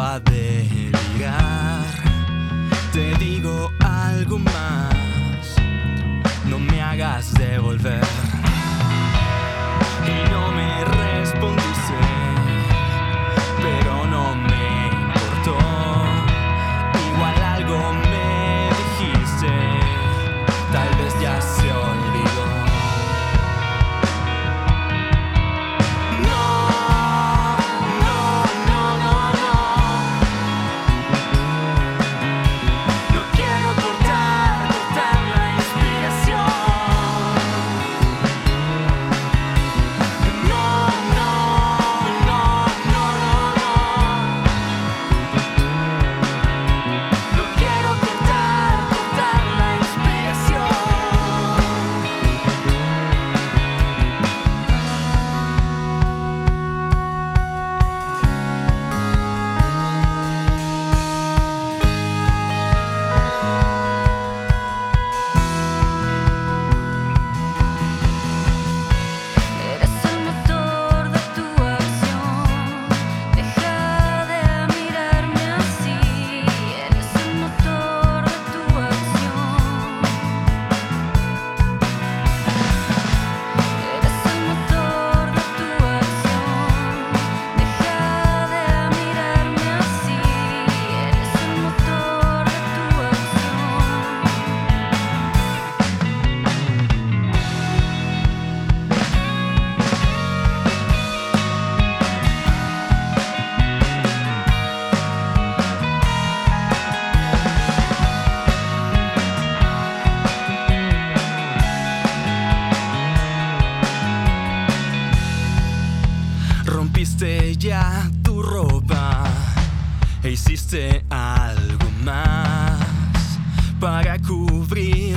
a delirar. Te digo algo más, no me hagas devolver. rompiste ya tu ropa e hiciste algo más para cubrir